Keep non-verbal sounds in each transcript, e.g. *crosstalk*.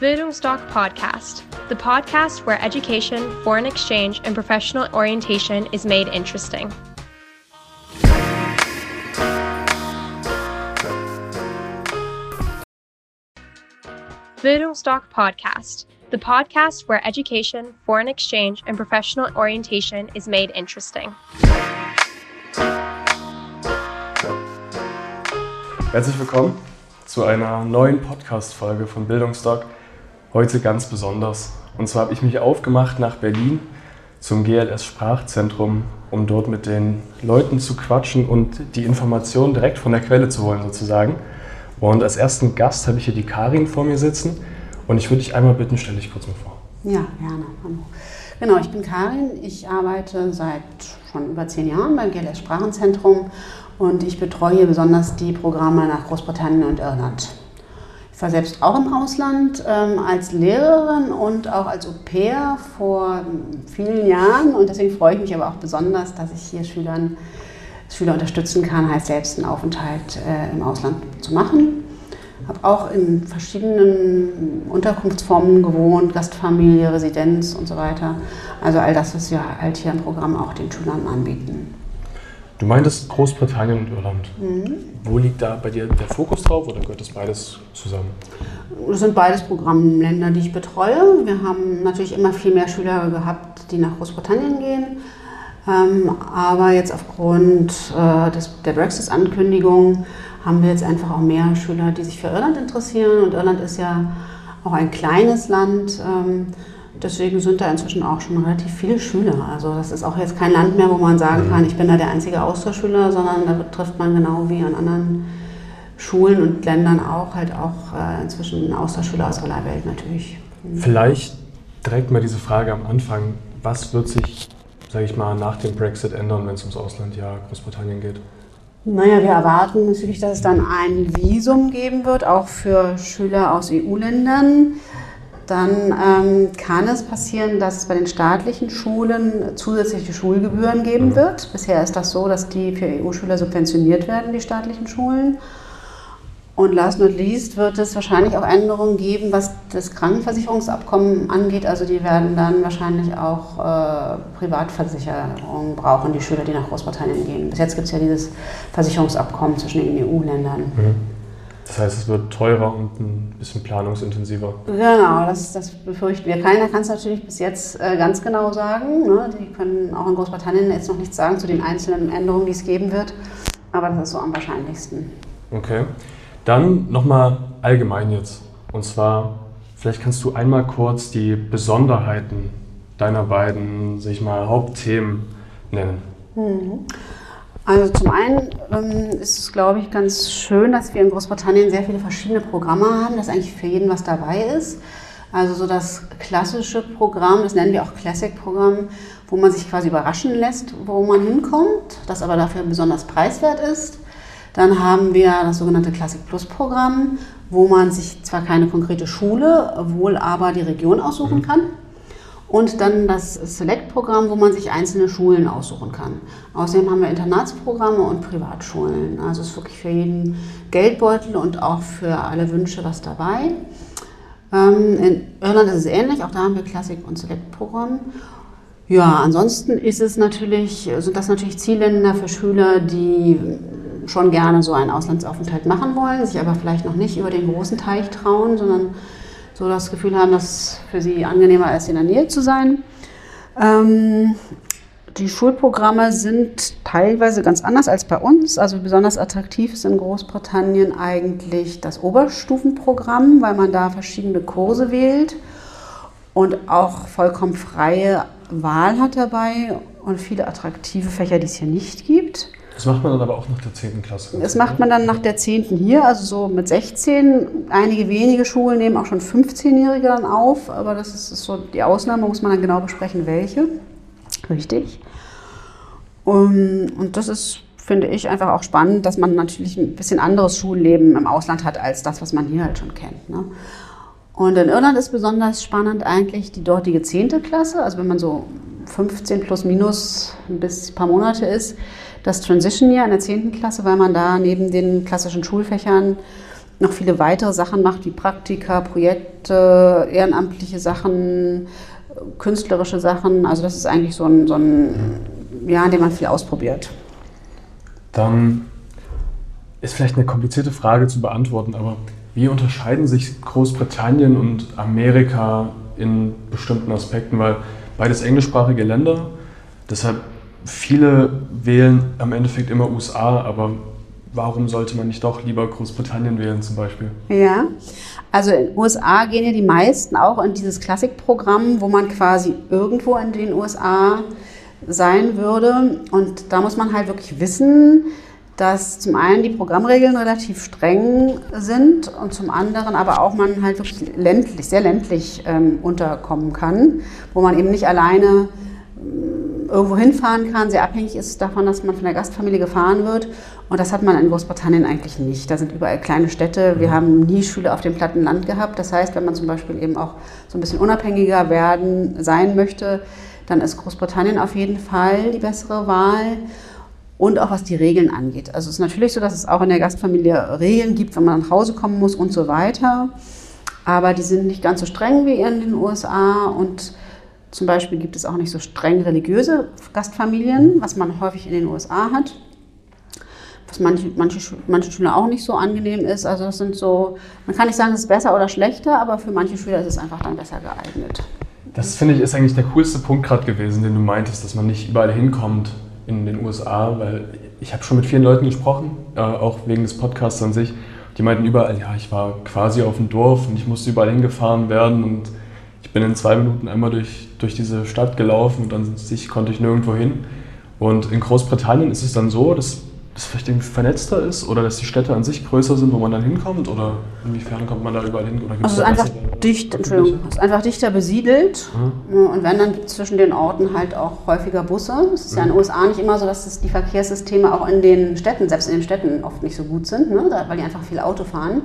Bildungsdoc Podcast, the podcast where education, foreign exchange, and professional orientation is made interesting. Bildungsdoc Podcast, the podcast where education, foreign exchange, and professional orientation is made interesting. Herzlich willkommen zu einer neuen Podcast-Folge von Bildungsdoc. Heute ganz besonders. Und zwar habe ich mich aufgemacht nach Berlin zum GLS Sprachzentrum, um dort mit den Leuten zu quatschen und die Informationen direkt von der Quelle zu holen, sozusagen. Und als ersten Gast habe ich hier die Karin vor mir sitzen. Und ich würde dich einmal bitten, stell dich kurz mal vor. Ja, gerne. Hallo. Genau, ich bin Karin. Ich arbeite seit schon über zehn Jahren beim GLS Sprachenzentrum und ich betreue besonders die Programme nach Großbritannien und Irland. Ich war selbst auch im Ausland ähm, als Lehrerin und auch als Au pair vor vielen Jahren und deswegen freue ich mich aber auch besonders, dass ich hier Schülern, Schüler unterstützen kann, heißt selbst einen Aufenthalt äh, im Ausland zu machen. Habe auch in verschiedenen Unterkunftsformen gewohnt, Gastfamilie, Residenz und so weiter. Also all das, was wir halt hier im Programm auch den Schülern anbieten. Du meintest Großbritannien und Irland. Mhm. Wo liegt da bei dir der Fokus drauf oder gehört das beides zusammen? Das sind beides Programmländer, die ich betreue. Wir haben natürlich immer viel mehr Schüler gehabt, die nach Großbritannien gehen. Ähm, aber jetzt aufgrund äh, des, der Brexit-Ankündigung haben wir jetzt einfach auch mehr Schüler, die sich für Irland interessieren. Und Irland ist ja auch ein kleines Land. Ähm, Deswegen sind da inzwischen auch schon relativ viele Schüler. Also das ist auch jetzt kein Land mehr, wo man sagen mhm. kann, ich bin da der einzige Austauschschüler, sondern da trifft man genau wie an anderen Schulen und Ländern auch halt auch äh, inzwischen Austauschschüler aus aller Welt natürlich. Vielleicht direkt mal diese Frage am Anfang, was wird sich, sage ich mal, nach dem Brexit ändern, wenn es ums Auslandjahr Großbritannien geht? Naja, wir erwarten natürlich, dass es dann ein Visum geben wird, auch für Schüler aus EU-Ländern dann ähm, kann es passieren, dass es bei den staatlichen Schulen zusätzliche Schulgebühren geben mhm. wird. Bisher ist das so, dass die für EU-Schüler subventioniert werden, die staatlichen Schulen. Und last not least wird es wahrscheinlich auch Änderungen geben, was das Krankenversicherungsabkommen angeht. Also die werden dann wahrscheinlich auch äh, Privatversicherungen brauchen, die Schüler, die nach Großbritannien gehen. Bis jetzt gibt es ja dieses Versicherungsabkommen zwischen den EU-Ländern. Mhm. Das heißt, es wird teurer und ein bisschen planungsintensiver. Genau, das, das befürchten wir. Keiner kann es natürlich bis jetzt äh, ganz genau sagen. Ne? Die können auch in Großbritannien jetzt noch nichts sagen zu den einzelnen Änderungen, die es geben wird. Aber das ist so am wahrscheinlichsten. Okay. Dann nochmal allgemein jetzt. Und zwar, vielleicht kannst du einmal kurz die Besonderheiten deiner beiden, sag ich mal, Hauptthemen nennen. Mhm. Also zum einen ähm, ist es, glaube ich, ganz schön, dass wir in Großbritannien sehr viele verschiedene Programme haben, dass eigentlich für jeden was dabei ist. Also so das klassische Programm, das nennen wir auch Classic-Programm, wo man sich quasi überraschen lässt, wo man hinkommt, das aber dafür besonders preiswert ist. Dann haben wir das sogenannte Classic Plus Programm, wo man sich zwar keine konkrete Schule, wohl aber die Region aussuchen mhm. kann. Und dann das Select-Programm, wo man sich einzelne Schulen aussuchen kann. Außerdem haben wir Internatsprogramme und Privatschulen. Also ist wirklich für jeden Geldbeutel und auch für alle Wünsche was dabei. Ähm, in Irland ist es ähnlich, auch da haben wir Klassik- und Select-Programm. Ja, ansonsten ist es natürlich, sind das natürlich Zielländer für Schüler, die schon gerne so einen Auslandsaufenthalt machen wollen, sich aber vielleicht noch nicht über den großen Teich trauen, sondern so das Gefühl haben, dass für sie angenehmer ist, in der Nähe zu sein. Ähm, die Schulprogramme sind teilweise ganz anders als bei uns. Also besonders attraktiv ist in Großbritannien eigentlich das Oberstufenprogramm, weil man da verschiedene Kurse wählt und auch vollkommen freie Wahl hat dabei und viele attraktive Fächer, die es hier nicht gibt. Das macht man dann aber auch nach der 10. Klasse. Das macht man dann nach der 10. hier, also so mit 16. Einige wenige Schulen nehmen auch schon 15-Jährige dann auf, aber das ist, so die Ausnahme, muss man dann genau besprechen, welche. Richtig. Und, und das ist, finde ich, einfach auch spannend, dass man natürlich ein bisschen anderes Schulleben im Ausland hat, als das, was man hier halt schon kennt. Ne? Und in Irland ist besonders spannend eigentlich die dortige 10. Klasse, also wenn man so 15 plus minus bis ein paar Monate ist, das Transition Year in der 10. Klasse, weil man da neben den klassischen Schulfächern noch viele weitere Sachen macht, wie Praktika, Projekte, ehrenamtliche Sachen, künstlerische Sachen. Also das ist eigentlich so ein, so ein Jahr, in dem man viel ausprobiert. Dann ist vielleicht eine komplizierte Frage zu beantworten, aber wie unterscheiden sich Großbritannien und Amerika in bestimmten Aspekten? Weil beides englischsprachige Länder, deshalb viele wählen am Endeffekt immer USA, aber warum sollte man nicht doch lieber Großbritannien wählen zum Beispiel? Ja, also in den USA gehen ja die meisten auch in dieses Klassikprogramm, wo man quasi irgendwo in den USA sein würde. Und da muss man halt wirklich wissen, dass zum einen die Programmregeln relativ streng sind und zum anderen aber auch man halt wirklich ländlich, sehr ländlich ähm, unterkommen kann, wo man eben nicht alleine ähm, irgendwo hinfahren kann, sehr abhängig ist davon, dass man von der Gastfamilie gefahren wird. Und das hat man in Großbritannien eigentlich nicht. Da sind überall kleine Städte. Wir haben nie Schüler auf dem platten Land gehabt. Das heißt, wenn man zum Beispiel eben auch so ein bisschen unabhängiger werden, sein möchte, dann ist Großbritannien auf jeden Fall die bessere Wahl und auch was die Regeln angeht. Also es ist natürlich so, dass es auch in der Gastfamilie Regeln gibt, wenn man nach Hause kommen muss und so weiter. Aber die sind nicht ganz so streng wie in den USA und zum Beispiel gibt es auch nicht so streng religiöse Gastfamilien, was man häufig in den USA hat. Was manche, manche, manche Schüler auch nicht so angenehm ist. Also das sind so, man kann nicht sagen, es ist besser oder schlechter, aber für manche Schüler ist es einfach dann besser geeignet. Das finde ich ist eigentlich der coolste Punkt gerade gewesen, den du meintest, dass man nicht überall hinkommt in den USA, weil ich habe schon mit vielen Leuten gesprochen, äh, auch wegen des Podcasts an sich. Die meinten überall, ja, ich war quasi auf dem Dorf und ich musste überall hingefahren werden und ich bin in zwei Minuten einmal durch, durch diese Stadt gelaufen und an sich konnte ich nirgendwo hin. Und in Großbritannien ist es dann so, dass das vielleicht irgendwie vernetzter ist oder dass die Städte an sich größer sind, wo man dann hinkommt? Oder inwiefern kommt man da überall hin? Oder also es ist einfach, dicht, Entschuldigung, ist einfach dichter besiedelt. Mhm. Und wenn, dann gibt es zwischen den Orten halt auch häufiger Busse. Es ist mhm. ja in den USA nicht immer so, dass das die Verkehrssysteme auch in den Städten, selbst in den Städten, oft nicht so gut sind, ne? weil die einfach viel Auto fahren.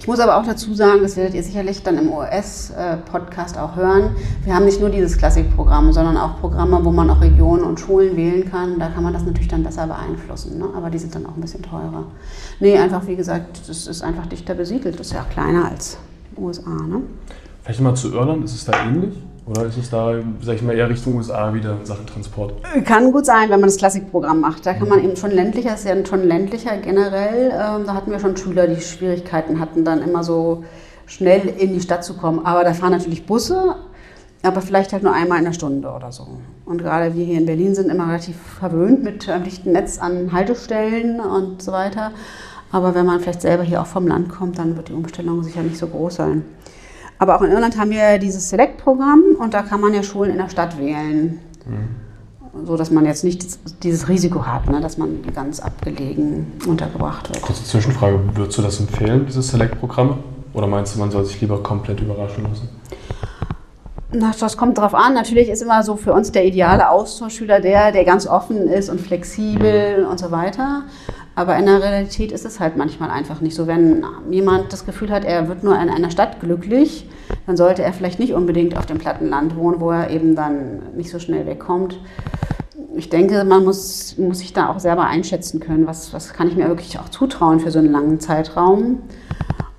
Ich muss aber auch dazu sagen, das werdet ihr sicherlich dann im OS-Podcast auch hören, wir haben nicht nur dieses Klassikprogramm, sondern auch Programme, wo man auch Regionen und Schulen wählen kann. Da kann man das natürlich dann besser beeinflussen, ne? aber die sind dann auch ein bisschen teurer. Nee, einfach wie gesagt, das ist einfach dichter besiedelt, das ist ja auch kleiner als USA. Ne? Vielleicht mal zu Irland, ist es da ähnlich? Oder ist es da, sag ich mal, eher Richtung USA wieder in Sachen Transport? Kann gut sein, wenn man das Klassikprogramm macht. Da kann man eben schon ländlicher, ist ja schon ländlicher generell. Ähm, da hatten wir schon Schüler, die Schwierigkeiten hatten, dann immer so schnell in die Stadt zu kommen. Aber da fahren natürlich Busse, aber vielleicht halt nur einmal in der Stunde oder so. Und gerade wir hier in Berlin sind immer relativ verwöhnt mit einem dichten Netz an Haltestellen und so weiter. Aber wenn man vielleicht selber hier auch vom Land kommt, dann wird die Umstellung sicher nicht so groß sein. Aber auch in Irland haben wir dieses Select-Programm und da kann man ja Schulen in der Stadt wählen. Mhm. So dass man jetzt nicht dieses Risiko hat, ne, dass man ganz abgelegen untergebracht wird. Kurze Zwischenfrage: Würdest du das empfehlen, diese Select-Programme? Oder meinst du, man soll sich lieber komplett überraschen lassen? Na, das kommt drauf an. Natürlich ist immer so für uns der ideale Austauschschüler der, der ganz offen ist und flexibel mhm. und so weiter. Aber in der Realität ist es halt manchmal einfach nicht so. Wenn jemand das Gefühl hat, er wird nur in einer Stadt glücklich, dann sollte er vielleicht nicht unbedingt auf dem Plattenland wohnen, wo er eben dann nicht so schnell wegkommt. Ich denke, man muss, muss sich da auch selber einschätzen können, was, was kann ich mir wirklich auch zutrauen für so einen langen Zeitraum.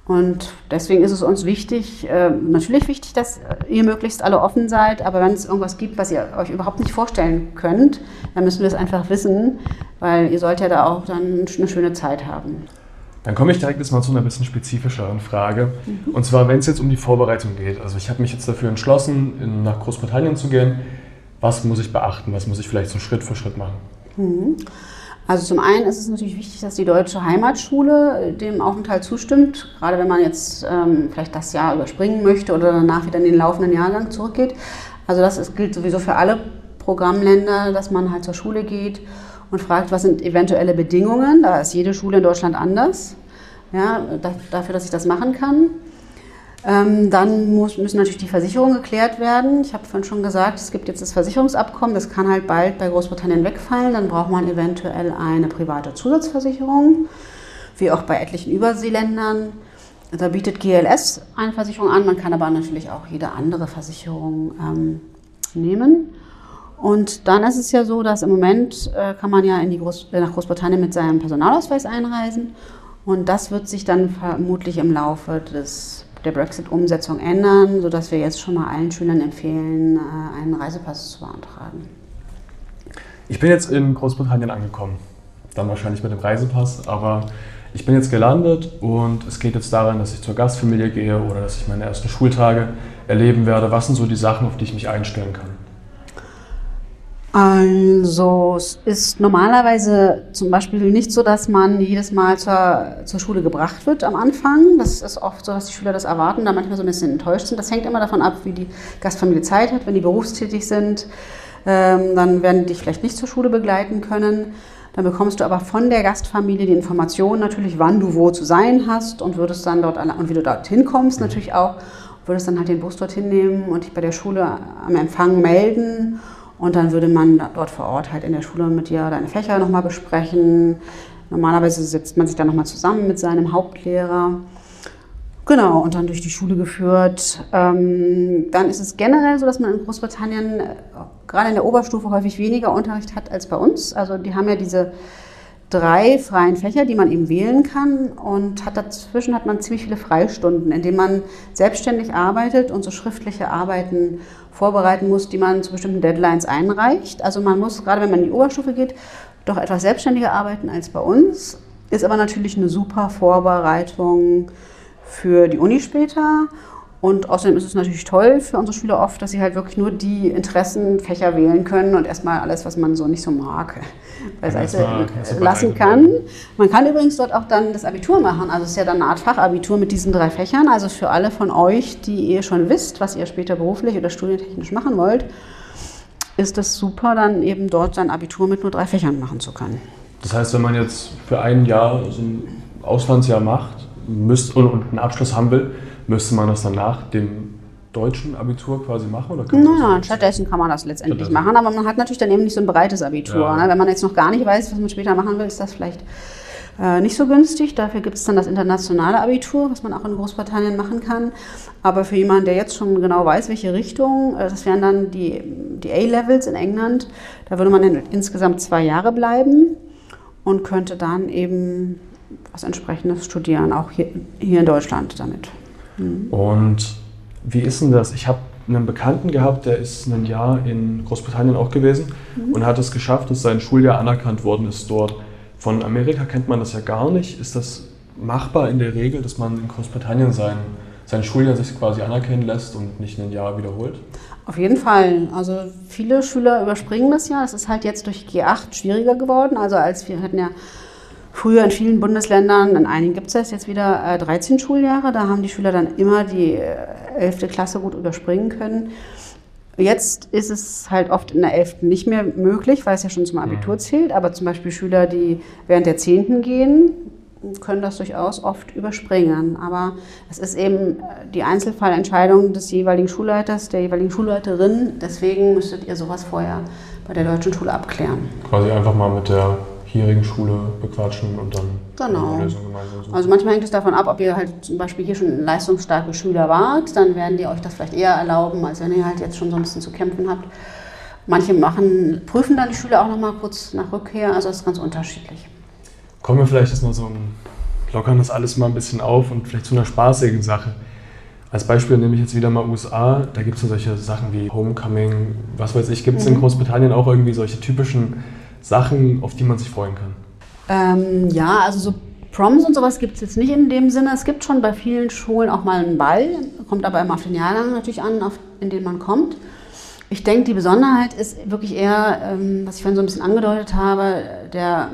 Und deswegen ist es uns wichtig, äh, natürlich wichtig, dass ihr möglichst alle offen seid, aber wenn es irgendwas gibt, was ihr euch überhaupt nicht vorstellen könnt, dann müssen wir es einfach wissen, weil ihr sollt ja da auch dann eine schöne Zeit haben. Dann komme ich direkt jetzt mal zu einer bisschen spezifischeren Frage. Mhm. Und zwar, wenn es jetzt um die Vorbereitung geht. Also ich habe mich jetzt dafür entschlossen, in, nach Großbritannien zu gehen. Was muss ich beachten? Was muss ich vielleicht so Schritt für Schritt machen? Mhm. Also zum einen ist es natürlich wichtig, dass die deutsche Heimatschule dem Aufenthalt zustimmt, gerade wenn man jetzt ähm, vielleicht das Jahr überspringen möchte oder danach wieder in den laufenden Jahrgang zurückgeht. Also das ist, gilt sowieso für alle Programmländer, dass man halt zur Schule geht und fragt, was sind eventuelle Bedingungen. Da ist jede Schule in Deutschland anders, ja, dafür, dass ich das machen kann. Ähm, dann muss, müssen natürlich die Versicherungen geklärt werden. Ich habe vorhin schon gesagt, es gibt jetzt das Versicherungsabkommen, das kann halt bald bei Großbritannien wegfallen. Dann braucht man eventuell eine private Zusatzversicherung, wie auch bei etlichen Überseeländern. Da bietet GLS eine Versicherung an, man kann aber natürlich auch jede andere Versicherung ähm, nehmen. Und dann ist es ja so, dass im Moment äh, kann man ja Groß nach Großbritannien mit seinem Personalausweis einreisen Und das wird sich dann vermutlich im Laufe des, der Brexit-Umsetzung ändern, sodass wir jetzt schon mal allen Schülern empfehlen, äh, einen Reisepass zu beantragen. Ich bin jetzt in Großbritannien angekommen. Dann wahrscheinlich mit dem Reisepass, aber ich bin jetzt gelandet und es geht jetzt daran, dass ich zur Gastfamilie gehe oder dass ich meine ersten Schultage erleben werde. Was sind so die Sachen, auf die ich mich einstellen kann? Also es ist normalerweise zum Beispiel nicht so, dass man jedes Mal zur, zur Schule gebracht wird am Anfang. Das ist oft so, dass die Schüler das erwarten, da manchmal so ein bisschen enttäuscht sind. Das hängt immer davon ab, wie die Gastfamilie Zeit hat. Wenn die berufstätig sind, ähm, dann werden die dich vielleicht nicht zur Schule begleiten können. Dann bekommst du aber von der Gastfamilie die Information natürlich, wann du wo zu sein hast und würdest dann dort und wie du dorthin kommst natürlich auch. Würdest dann halt den Bus dorthin nehmen und dich bei der Schule am Empfang melden und dann würde man dort vor Ort halt in der Schule mit dir deine Fächer nochmal besprechen. Normalerweise setzt man sich dann nochmal zusammen mit seinem Hauptlehrer. Genau, und dann durch die Schule geführt. Ähm, dann ist es generell so, dass man in Großbritannien äh, gerade in der Oberstufe häufig weniger Unterricht hat als bei uns. Also die haben ja diese drei freien Fächer, die man eben wählen kann und hat dazwischen hat man ziemlich viele Freistunden, in denen man selbstständig arbeitet und so schriftliche Arbeiten vorbereiten muss, die man zu bestimmten Deadlines einreicht. Also man muss, gerade wenn man in die Oberstufe geht, doch etwas selbstständiger arbeiten als bei uns. Ist aber natürlich eine super Vorbereitung für die Uni später und außerdem ist es natürlich toll für unsere Schüler oft, dass sie halt wirklich nur die Interessenfächer wählen können und erstmal alles, was man so nicht so mag, *laughs* beiseite lassen kann. Man kann übrigens dort auch dann das Abitur machen. Also es ist ja dann eine Art Fachabitur mit diesen drei Fächern. Also für alle von euch, die ihr schon wisst, was ihr später beruflich oder studientechnisch machen wollt, ist es super, dann eben dort sein Abitur mit nur drei Fächern machen zu können. Das heißt, wenn man jetzt für ein Jahr so ein Auslandsjahr macht müsst, und einen Abschluss haben will, Müsste man das dann nach dem deutschen Abitur quasi machen? Oder kann nein, nein, stattdessen kann man das letztendlich machen, aber man hat natürlich dann eben nicht so ein breites Abitur. Ja. Ne? Wenn man jetzt noch gar nicht weiß, was man später machen will, ist das vielleicht äh, nicht so günstig. Dafür gibt es dann das internationale Abitur, was man auch in Großbritannien machen kann. Aber für jemanden, der jetzt schon genau weiß, welche Richtung, äh, das wären dann die, die A-Levels in England, da würde man in, insgesamt zwei Jahre bleiben und könnte dann eben was entsprechendes studieren, auch hier, hier in Deutschland damit. Mhm. Und wie ist denn das? Ich habe einen Bekannten gehabt, der ist ein Jahr in Großbritannien auch gewesen mhm. und hat es geschafft, dass sein Schuljahr anerkannt worden ist dort. Von Amerika kennt man das ja gar nicht. Ist das machbar in der Regel, dass man in Großbritannien sein, sein Schuljahr sich quasi anerkennen lässt und nicht ein Jahr wiederholt? Auf jeden Fall. Also viele Schüler überspringen das ja. Es ist halt jetzt durch G8 schwieriger geworden. Also als wir hatten ja Früher in vielen Bundesländern, in einigen gibt es das jetzt wieder äh, 13 Schuljahre. Da haben die Schüler dann immer die äh, 11. Klasse gut überspringen können. Jetzt ist es halt oft in der 11. nicht mehr möglich, weil es ja schon zum Abitur mhm. zählt. Aber zum Beispiel Schüler, die während der 10. gehen, können das durchaus oft überspringen. Aber es ist eben äh, die Einzelfallentscheidung des jeweiligen Schulleiters, der jeweiligen Schulleiterin. Deswegen müsstet ihr sowas vorher bei der deutschen Schule abklären. Quasi einfach mal mit der hierigen Schule bequatschen und dann genau. eine Lösung gemeinsam suchen. Also manchmal hängt es davon ab, ob ihr halt zum Beispiel hier schon leistungsstarke Schüler wart, dann werden die euch das vielleicht eher erlauben, als wenn ihr halt jetzt schon so ein bisschen zu kämpfen habt. Manche machen, prüfen dann die Schüler auch noch mal kurz nach Rückkehr, also das ist ganz unterschiedlich. Kommen wir vielleicht jetzt noch so lockern das alles mal ein bisschen auf und vielleicht zu einer spaßigen Sache. Als Beispiel nehme ich jetzt wieder mal USA. Da gibt es ja solche Sachen wie Homecoming, was weiß ich. Gibt es mhm. in Großbritannien auch irgendwie solche typischen Sachen, auf die man sich freuen kann? Ähm, ja, also so Proms und sowas gibt es jetzt nicht in dem Sinne. Es gibt schon bei vielen Schulen auch mal einen Ball, kommt aber immer auf den Jahrgang natürlich an, auf, in den man kommt. Ich denke, die Besonderheit ist wirklich eher, ähm, was ich vorhin so ein bisschen angedeutet habe, der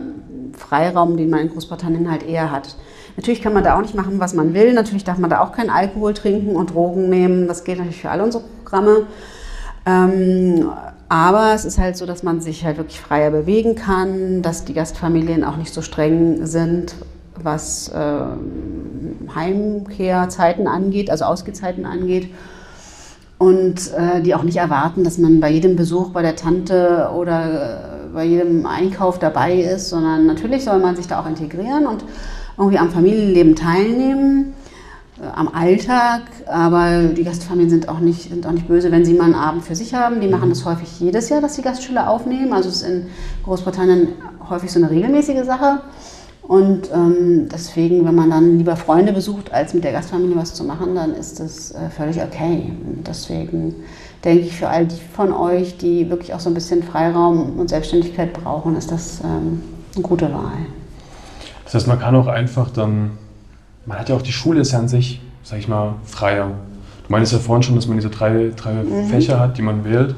Freiraum, den man in Großbritannien halt eher hat. Natürlich kann man da auch nicht machen, was man will. Natürlich darf man da auch keinen Alkohol trinken und Drogen nehmen. Das gilt natürlich für alle unsere Programme. Ähm, aber es ist halt so, dass man sich halt wirklich freier bewegen kann, dass die Gastfamilien auch nicht so streng sind, was äh, Heimkehrzeiten angeht, also Ausgehzeiten angeht. Und äh, die auch nicht erwarten, dass man bei jedem Besuch bei der Tante oder äh, bei jedem Einkauf dabei ist, sondern natürlich soll man sich da auch integrieren und irgendwie am Familienleben teilnehmen. Äh, am Alltag, aber die Gastfamilien sind auch, nicht, sind auch nicht böse, wenn sie mal einen Abend für sich haben. Die machen mhm. das häufig jedes Jahr, dass die Gastschüler aufnehmen. Also es ist in Großbritannien häufig so eine regelmäßige Sache. Und ähm, deswegen, wenn man dann lieber Freunde besucht, als mit der Gastfamilie was zu machen, dann ist das äh, völlig okay. Und deswegen denke ich, für all die von euch, die wirklich auch so ein bisschen Freiraum und Selbstständigkeit brauchen, ist das ähm, eine gute Wahl. Das heißt, man kann auch einfach dann, man hat ja auch die Schule ist ja an sich, sag ich mal, freier. Du meinst ja vorhin schon, dass man diese drei, drei mhm. Fächer hat, die man wählt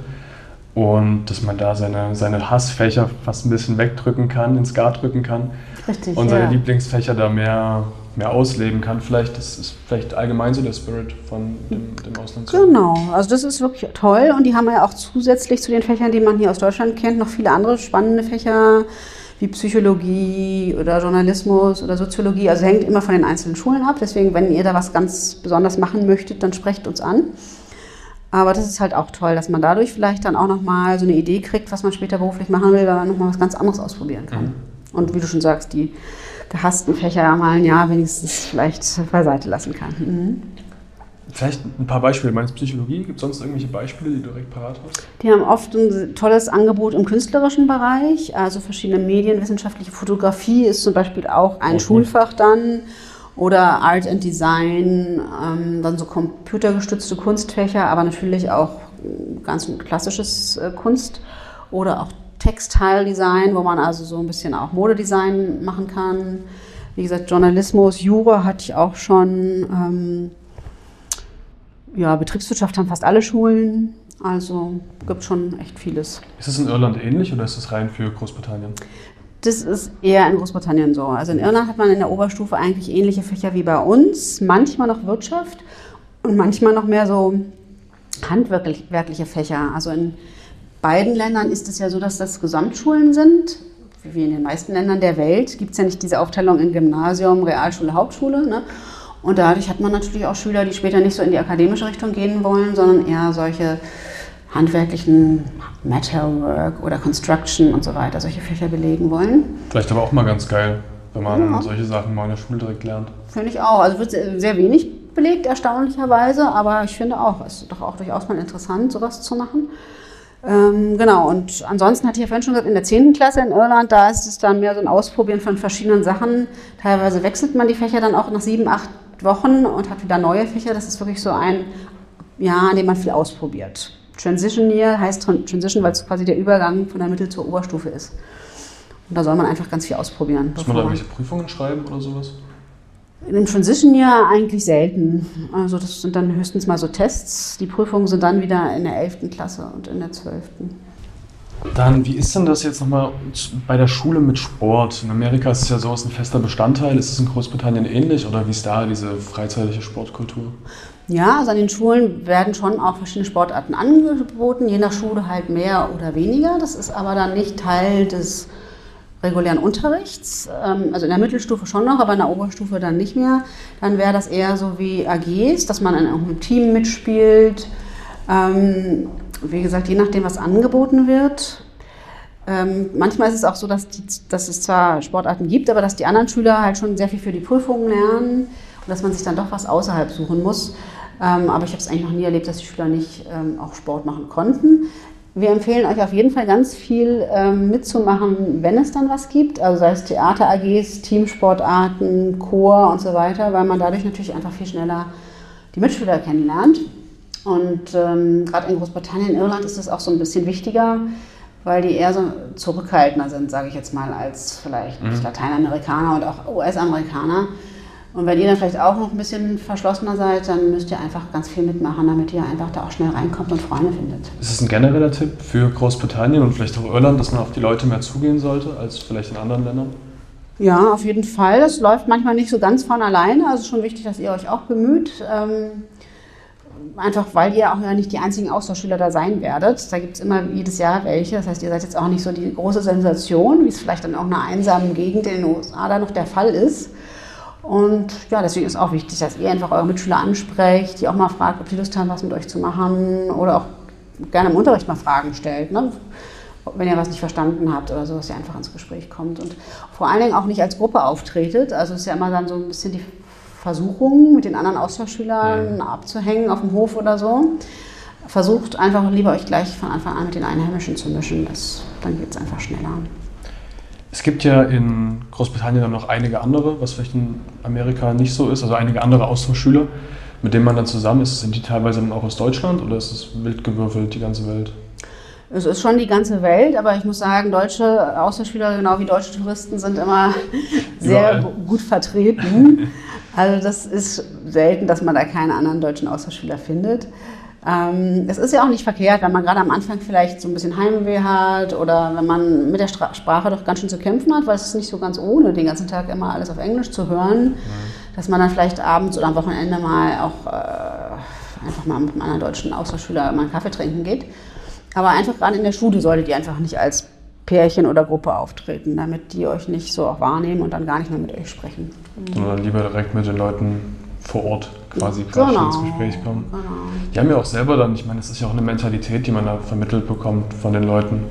und dass man da seine, seine Hassfächer fast ein bisschen wegdrücken kann, ins Skat drücken kann Richtig, und seine ja. Lieblingsfächer da mehr, mehr ausleben kann. Vielleicht das ist vielleicht allgemein so der Spirit von dem, dem Ausland. Genau, also das ist wirklich toll und die haben ja auch zusätzlich zu den Fächern, die man hier aus Deutschland kennt, noch viele andere spannende Fächer wie Psychologie oder Journalismus oder Soziologie. Also hängt immer von den einzelnen Schulen ab. Deswegen, wenn ihr da was ganz besonders machen möchtet, dann sprecht uns an. Aber das ist halt auch toll, dass man dadurch vielleicht dann auch nochmal so eine Idee kriegt, was man später beruflich machen will, weil man nochmal was ganz anderes ausprobieren kann. Mhm. Und wie du schon sagst, die gehassten Fächer mal ein Jahr wenigstens vielleicht beiseite lassen kann. Mhm. Vielleicht ein paar Beispiele. Meinst Psychologie? Gibt es sonst irgendwelche Beispiele, die du direkt parat hast? Die haben oft ein tolles Angebot im künstlerischen Bereich, also verschiedene Medien, wissenschaftliche Fotografie ist zum Beispiel auch ein okay. Schulfach dann oder Art and Design, ähm, dann so computergestützte Kunstfächer, aber natürlich auch ganz klassisches äh, Kunst oder auch Textile-Design, wo man also so ein bisschen auch Modedesign machen kann. Wie gesagt, Journalismus, Jura hatte ich auch schon. Ähm, ja, Betriebswirtschaft haben fast alle Schulen. Also gibt schon echt vieles. Ist es in Irland ähnlich oder ist es rein für Großbritannien? Das ist eher in Großbritannien so. Also in Irland hat man in der Oberstufe eigentlich ähnliche Fächer wie bei uns. Manchmal noch Wirtschaft und manchmal noch mehr so handwerkliche Fächer. Also in beiden Ländern ist es ja so, dass das Gesamtschulen sind. Wie in den meisten Ländern der Welt gibt es ja nicht diese Aufteilung in Gymnasium, Realschule, Hauptschule. Ne? Und dadurch hat man natürlich auch Schüler, die später nicht so in die akademische Richtung gehen wollen, sondern eher solche handwerklichen Metalwork oder Construction und so weiter, solche Fächer belegen wollen. Vielleicht aber auch mal ganz geil, wenn man ja. solche Sachen mal in der Schule direkt lernt. Finde ich auch. Also wird sehr wenig belegt, erstaunlicherweise, aber ich finde auch, es ist doch auch durchaus mal interessant, sowas zu machen. Ähm, genau, und ansonsten hatte ich ja vorhin schon gesagt, in der 10. Klasse in Irland, da ist es dann mehr so ein Ausprobieren von verschiedenen Sachen. Teilweise wechselt man die Fächer dann auch nach sieben, acht Wochen und hat wieder neue Fächer. Das ist wirklich so ein Jahr, in dem man viel ausprobiert. Transition Year heißt Transition, weil es quasi der Übergang von der Mittel- zur Oberstufe ist. Und da soll man einfach ganz viel ausprobieren. Muss man da irgendwelche Prüfungen schreiben oder sowas? In dem Transition Year eigentlich selten. Also das sind dann höchstens mal so Tests. Die Prüfungen sind dann wieder in der 11. Klasse und in der 12. Dann, wie ist denn das jetzt nochmal bei der Schule mit Sport? In Amerika ist es ja so ein fester Bestandteil. Ist es in Großbritannien ähnlich oder wie ist da diese freizeitliche Sportkultur? Ja, also an den Schulen werden schon auch verschiedene Sportarten angeboten, je nach Schule halt mehr oder weniger. Das ist aber dann nicht Teil des regulären Unterrichts, ähm, also in der Mittelstufe schon noch, aber in der Oberstufe dann nicht mehr. Dann wäre das eher so wie AGs, dass man in einem Team mitspielt. Wie gesagt, je nachdem, was angeboten wird. Ähm, manchmal ist es auch so, dass, die, dass, es zwar Sportarten gibt, aber dass die anderen Schüler halt schon sehr viel für die Prüfungen lernen und dass man sich dann doch was außerhalb suchen muss. Ähm, aber ich habe es eigentlich noch nie erlebt, dass die Schüler nicht ähm, auch Sport machen konnten. Wir empfehlen euch auf jeden Fall ganz viel ähm, mitzumachen, wenn es dann was gibt. Also sei es Theater-AGs, Teamsportarten, Chor und so weiter, weil man dadurch natürlich einfach viel schneller die Mitschüler kennenlernt. Und ähm, gerade in Großbritannien, Irland ist es auch so ein bisschen wichtiger, weil die eher so zurückhaltender sind, sage ich jetzt mal, als vielleicht mhm. Lateinamerikaner und auch US-Amerikaner. Und wenn ihr dann vielleicht auch noch ein bisschen verschlossener seid, dann müsst ihr einfach ganz viel mitmachen, damit ihr einfach da auch schnell reinkommt und Freunde findet. Ist es ein genereller Tipp für Großbritannien und vielleicht auch Irland, dass man auf die Leute mehr zugehen sollte als vielleicht in anderen Ländern? Ja, auf jeden Fall. Das läuft manchmal nicht so ganz von alleine. Also es ist schon wichtig, dass ihr euch auch bemüht. Ähm, einfach weil ihr auch ja nicht die einzigen Austauschschüler da sein werdet. Da gibt es immer jedes Jahr welche. Das heißt, ihr seid jetzt auch nicht so die große Sensation, wie es vielleicht dann auch in einer einsamen Gegend in den USA da noch der Fall ist. Und ja, deswegen ist auch wichtig, dass ihr einfach eure Mitschüler ansprecht, die auch mal fragt, ob die Lust haben, was mit euch zu machen oder auch gerne im Unterricht mal Fragen stellt. Ne? Wenn ihr was nicht verstanden habt oder so, dass ihr einfach ins Gespräch kommt und vor allen Dingen auch nicht als Gruppe auftretet. Also es ist ja immer dann so ein bisschen die Versuchung, mit den anderen Austauschschülern mhm. abzuhängen auf dem Hof oder so. Versucht einfach lieber euch gleich von Anfang an mit den Einheimischen zu mischen. Das, dann geht es einfach schneller. Es gibt ja in Großbritannien dann noch einige andere, was vielleicht in Amerika nicht so ist, also einige andere Austauschschüler, mit denen man dann zusammen ist. Sind die teilweise dann auch aus Deutschland oder ist es wild gewürfelt, die ganze Welt? Es ist schon die ganze Welt, aber ich muss sagen, deutsche Austauschschüler, genau wie deutsche Touristen, sind immer *laughs* sehr Überall. gut vertreten. *laughs* Also das ist selten, dass man da keine anderen deutschen Austauschschüler findet. Ähm, es ist ja auch nicht verkehrt, wenn man gerade am Anfang vielleicht so ein bisschen Heimweh hat oder wenn man mit der Sprache doch ganz schön zu kämpfen hat, weil es ist nicht so ganz ohne, den ganzen Tag immer alles auf Englisch zu hören, ja. dass man dann vielleicht abends oder am Wochenende mal auch äh, einfach mal mit einem anderen deutschen Austauschschüler mal einen Kaffee trinken geht. Aber einfach gerade in der Schule solltet ihr einfach nicht als Pärchen oder Gruppe auftreten, damit die euch nicht so auch wahrnehmen und dann gar nicht mehr mit euch sprechen. Sondern lieber direkt mit den Leuten vor Ort quasi genau. ins Gespräch kommen. Genau. Die haben ja auch selber dann, ich meine, es ist ja auch eine Mentalität, die man da vermittelt bekommt von den Leuten.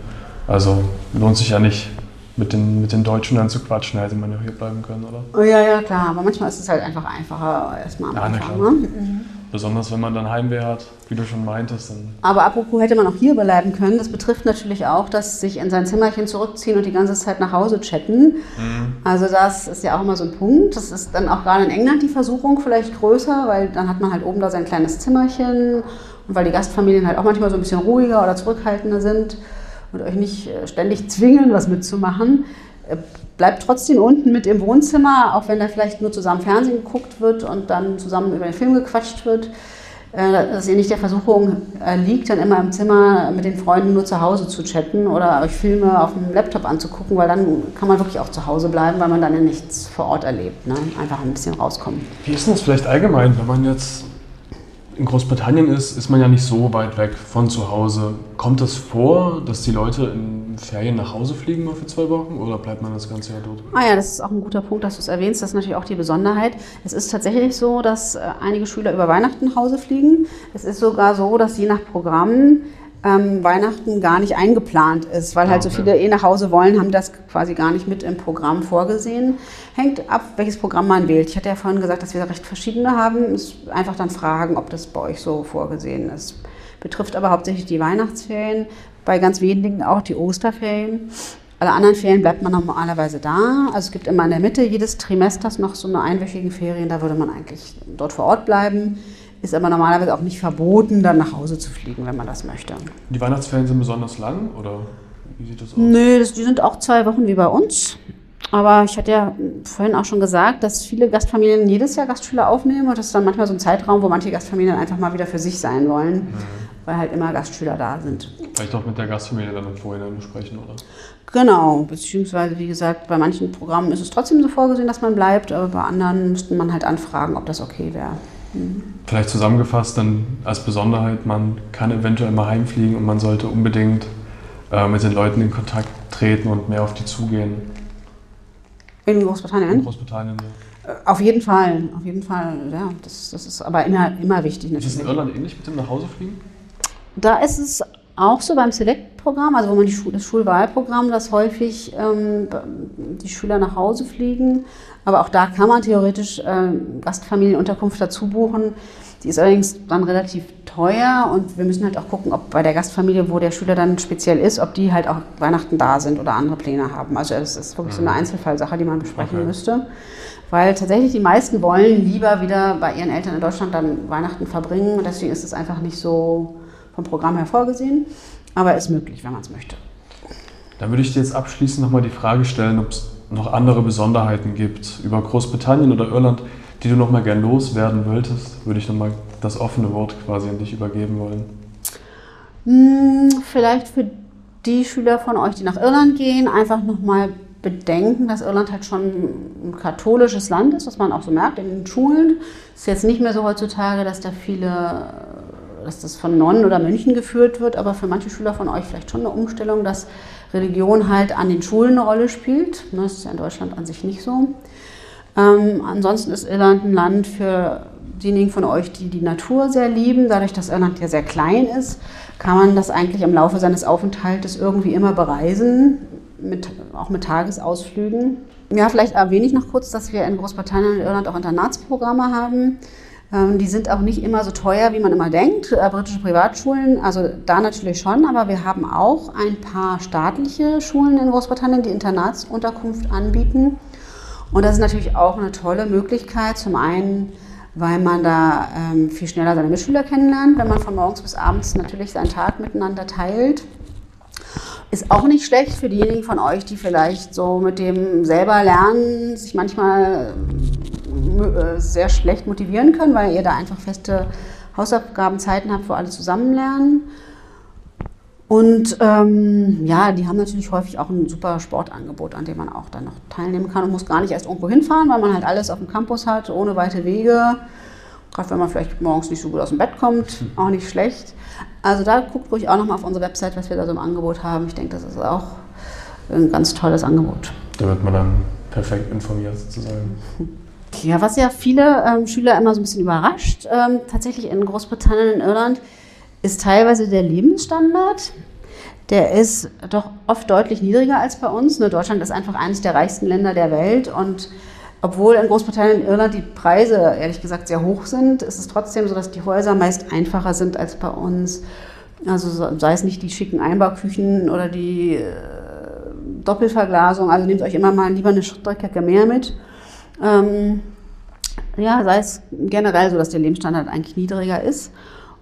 Also lohnt sich ja nicht, mit den, mit den Deutschen dann zu quatschen, hätte man ja hier bleiben können, oder? Oh, ja, ja, klar. Aber manchmal ist es halt einfach einfacher erstmal am ja, Anfang. Ne? Mhm. Besonders wenn man dann Heimweh hat, wie du schon meintest. Aber apropos hätte man auch hier bleiben können, das betrifft natürlich auch, dass sich in sein Zimmerchen zurückziehen und die ganze Zeit nach Hause chatten. Mhm. Also das ist ja auch immer so ein Punkt. Das ist dann auch gerade in England die Versuchung vielleicht größer, weil dann hat man halt oben da sein kleines Zimmerchen und weil die Gastfamilien halt auch manchmal so ein bisschen ruhiger oder zurückhaltender sind und euch nicht äh, ständig zwingen, was mitzumachen, äh, bleibt trotzdem unten mit im Wohnzimmer, auch wenn da vielleicht nur zusammen Fernsehen geguckt wird und dann zusammen über den Film gequatscht wird, äh, dass ihr nicht der Versuchung liegt, dann immer im Zimmer mit den Freunden nur zu Hause zu chatten oder euch Filme auf dem Laptop anzugucken, weil dann kann man wirklich auch zu Hause bleiben, weil man dann ja nichts vor Ort erlebt. Ne? Einfach ein bisschen rauskommen. Wie ist denn das vielleicht allgemein, wenn man jetzt in Großbritannien ist, ist man ja nicht so weit weg von zu Hause. Kommt es das vor, dass die Leute in Ferien nach Hause fliegen mal für zwei Wochen oder bleibt man das ganze Jahr dort? Ah ja, das ist auch ein guter Punkt, dass du es erwähnst. Das ist natürlich auch die Besonderheit. Es ist tatsächlich so, dass äh, einige Schüler über Weihnachten nach Hause fliegen. Es ist sogar so, dass je nach Programm ähm, Weihnachten gar nicht eingeplant ist, weil halt okay. so viele eh nach Hause wollen, haben das quasi gar nicht mit im Programm vorgesehen. Hängt ab, welches Programm man wählt. Ich hatte ja vorhin gesagt, dass wir recht verschiedene haben. Ist einfach dann fragen, ob das bei euch so vorgesehen ist. Betrifft aber hauptsächlich die Weihnachtsferien, bei ganz wenigen auch die Osterferien. Alle anderen Ferien bleibt man normalerweise da. Also es gibt immer in der Mitte jedes Trimesters noch so eine einwöchige Ferien, da würde man eigentlich dort vor Ort bleiben. Ist aber normalerweise auch nicht verboten, dann nach Hause zu fliegen, wenn man das möchte. Die Weihnachtsferien sind besonders lang oder wie sieht das aus? Nö, das, die sind auch zwei Wochen wie bei uns. Aber ich hatte ja vorhin auch schon gesagt, dass viele Gastfamilien jedes Jahr Gastschüler aufnehmen und das ist dann manchmal so ein Zeitraum, wo manche Gastfamilien einfach mal wieder für sich sein wollen, mhm. weil halt immer Gastschüler da sind. Vielleicht auch mit der Gastfamilie dann im Vorhinein besprechen, oder? Genau, beziehungsweise wie gesagt, bei manchen Programmen ist es trotzdem so vorgesehen, dass man bleibt, aber bei anderen müsste man halt anfragen, ob das okay wäre. Vielleicht zusammengefasst dann als Besonderheit, man kann eventuell mal heimfliegen und man sollte unbedingt äh, mit den Leuten in Kontakt treten und mehr auf die zugehen. In Großbritannien? In Großbritannien, ja. Äh, auf jeden Fall, auf jeden Fall, ja. Das, das ist aber immer, immer wichtig natürlich. Ist es in Irland ähnlich mit dem Nachhausefliegen? Da ist es auch so beim Select-Programm, also wo man Schul das Schulwahlprogramm, dass häufig ähm, die Schüler nach Hause fliegen. Aber auch da kann man theoretisch äh, Gastfamilienunterkunft dazu buchen. Die ist allerdings dann relativ teuer und wir müssen halt auch gucken, ob bei der Gastfamilie, wo der Schüler dann speziell ist, ob die halt auch Weihnachten da sind oder andere Pläne haben. Also das ist wirklich so eine mhm. Einzelfallsache, die man besprechen okay. müsste. Weil tatsächlich die meisten wollen lieber wieder bei ihren Eltern in Deutschland dann Weihnachten verbringen und deswegen ist es einfach nicht so vom Programm her vorgesehen, aber ist möglich, wenn man es möchte. Dann würde ich dir jetzt abschließend nochmal die Frage stellen, ob es noch andere Besonderheiten gibt über Großbritannien oder Irland, die du nochmal gern loswerden wolltest, würde ich nochmal das offene Wort quasi an dich übergeben wollen. Hm, vielleicht für die Schüler von euch, die nach Irland gehen, einfach nochmal bedenken, dass Irland halt schon ein katholisches Land ist, was man auch so merkt in den Schulen. Es ist jetzt nicht mehr so heutzutage, dass da viele dass das von Nonnen oder Mönchen geführt wird, aber für manche Schüler von euch vielleicht schon eine Umstellung, dass Religion halt an den Schulen eine Rolle spielt. Ne, das ist ja in Deutschland an sich nicht so. Ähm, ansonsten ist Irland ein Land für diejenigen von euch, die die Natur sehr lieben. Dadurch, dass Irland ja sehr klein ist, kann man das eigentlich im Laufe seines Aufenthaltes irgendwie immer bereisen, mit, auch mit Tagesausflügen. Ja, vielleicht erwähne ich noch kurz, dass wir in Großbritannien und Irland auch Internatsprogramme haben. Ähm, die sind auch nicht immer so teuer, wie man immer denkt. Äh, britische Privatschulen, also da natürlich schon, aber wir haben auch ein paar staatliche Schulen in Großbritannien, die Internatsunterkunft anbieten. Und das ist natürlich auch eine tolle Möglichkeit. Zum einen, weil man da ähm, viel schneller seine Mitschüler kennenlernt, wenn man von morgens bis abends natürlich seinen Tag miteinander teilt. Ist auch nicht schlecht für diejenigen von euch, die vielleicht so mit dem selber lernen sich manchmal äh, sehr schlecht motivieren können, weil ihr da einfach feste Hausaufgabenzeiten habt, wo alle zusammen lernen. Und ähm, ja, die haben natürlich häufig auch ein super Sportangebot, an dem man auch dann noch teilnehmen kann und muss gar nicht erst irgendwo hinfahren, weil man halt alles auf dem Campus hat, ohne weite Wege. Gerade wenn man vielleicht morgens nicht so gut aus dem Bett kommt, *laughs* auch nicht schlecht. Also da guckt ruhig auch nochmal auf unsere Website, was wir da so im Angebot haben. Ich denke, das ist auch ein ganz tolles Angebot. Da wird man dann perfekt informiert sozusagen. Ja, was ja viele ähm, Schüler immer so ein bisschen überrascht, ähm, tatsächlich in Großbritannien und Irland, ist teilweise der Lebensstandard. Der ist doch oft deutlich niedriger als bei uns. Nur Deutschland ist einfach eines der reichsten Länder der Welt und obwohl in Großbritannien und Irland die Preise ehrlich gesagt sehr hoch sind, ist es trotzdem so, dass die Häuser meist einfacher sind als bei uns. Also sei es nicht die schicken Einbauküchen oder die äh, Doppelverglasung. Also nehmt euch immer mal lieber eine Schrittdrecke mehr mit. Ähm, ja, sei es generell so, dass der Lebensstandard eigentlich niedriger ist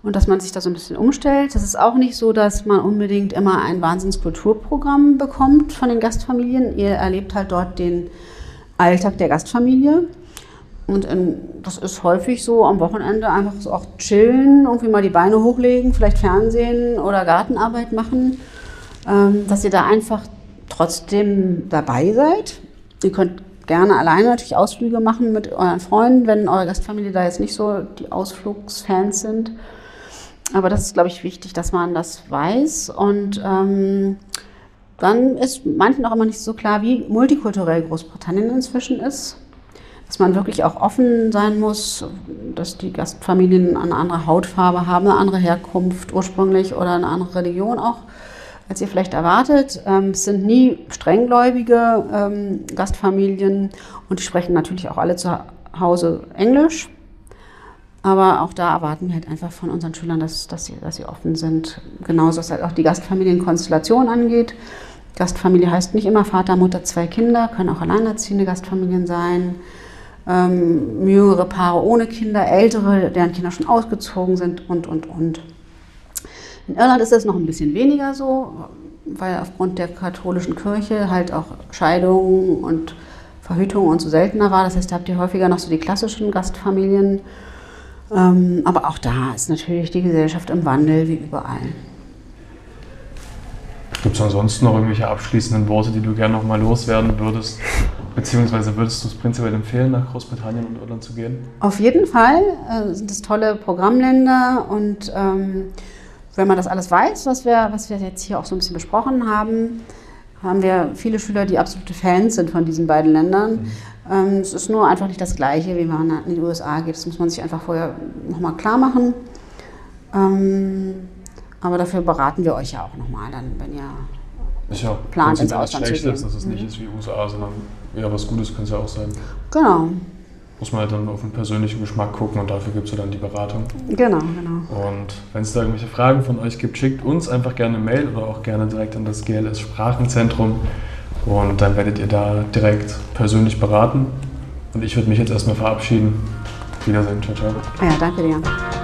und dass man sich da so ein bisschen umstellt. Es ist auch nicht so, dass man unbedingt immer ein Wahnsinnskulturprogramm bekommt von den Gastfamilien. Ihr erlebt halt dort den Alltag der Gastfamilie. Und in, das ist häufig so am Wochenende einfach so auch chillen, irgendwie mal die Beine hochlegen, vielleicht Fernsehen oder Gartenarbeit machen, ähm, dass ihr da einfach trotzdem dabei seid. Ihr könnt gerne alleine natürlich Ausflüge machen mit euren Freunden, wenn eure Gastfamilie da jetzt nicht so die Ausflugsfans sind. Aber das ist, glaube ich, wichtig, dass man das weiß. Und ähm, dann ist manchen auch immer nicht so klar, wie multikulturell Großbritannien inzwischen ist. Dass man wirklich auch offen sein muss, dass die Gastfamilien eine andere Hautfarbe haben, eine andere Herkunft ursprünglich oder eine andere Religion auch als ihr vielleicht erwartet. Ähm, es sind nie strenggläubige ähm, Gastfamilien und die sprechen natürlich auch alle zu Hause Englisch. Aber auch da erwarten wir halt einfach von unseren Schülern, dass, dass, sie, dass sie offen sind. Genauso was halt auch die Gastfamilienkonstellation angeht. Gastfamilie heißt nicht immer Vater, Mutter, zwei Kinder, können auch alleinerziehende Gastfamilien sein. Ähm, jüngere Paare ohne Kinder, ältere, deren Kinder schon ausgezogen sind und, und, und. In Irland ist das noch ein bisschen weniger so, weil aufgrund der katholischen Kirche halt auch Scheidungen und Verhütung und so seltener war. Das heißt, da habt ihr häufiger noch so die klassischen Gastfamilien. Ähm, aber auch da ist natürlich die Gesellschaft im Wandel, wie überall. Gibt es ansonsten noch irgendwelche abschließenden Worte, die du gerne noch mal loswerden würdest? Beziehungsweise würdest du es prinzipiell empfehlen, nach Großbritannien und Irland zu gehen? Auf jeden Fall äh, sind es tolle Programmländer und ähm, wenn man das alles weiß, was wir, was wir jetzt hier auch so ein bisschen besprochen haben, haben wir viele Schüler, die absolute Fans sind von diesen beiden Ländern. Mhm. Ähm, es ist nur einfach nicht das Gleiche, wie man in die USA geht. Das muss man sich einfach vorher nochmal klar machen. Ähm, aber dafür beraten wir euch ja auch nochmal, dann, wenn ihr ist ja plant, ins Ausland zu gehen. Ist, dass es nicht mhm. ist wie USA, sondern ja, was Gutes könnte es ja auch sein. Genau muss man halt dann auf den persönlichen Geschmack gucken und dafür gibt es ja dann die Beratung. Genau, genau. Und wenn es da irgendwelche Fragen von euch gibt, schickt uns einfach gerne eine Mail oder auch gerne direkt an das GLS Sprachenzentrum und dann werdet ihr da direkt persönlich beraten. Und ich würde mich jetzt erstmal verabschieden. Wiedersehen, ciao, ciao. Ja, danke dir.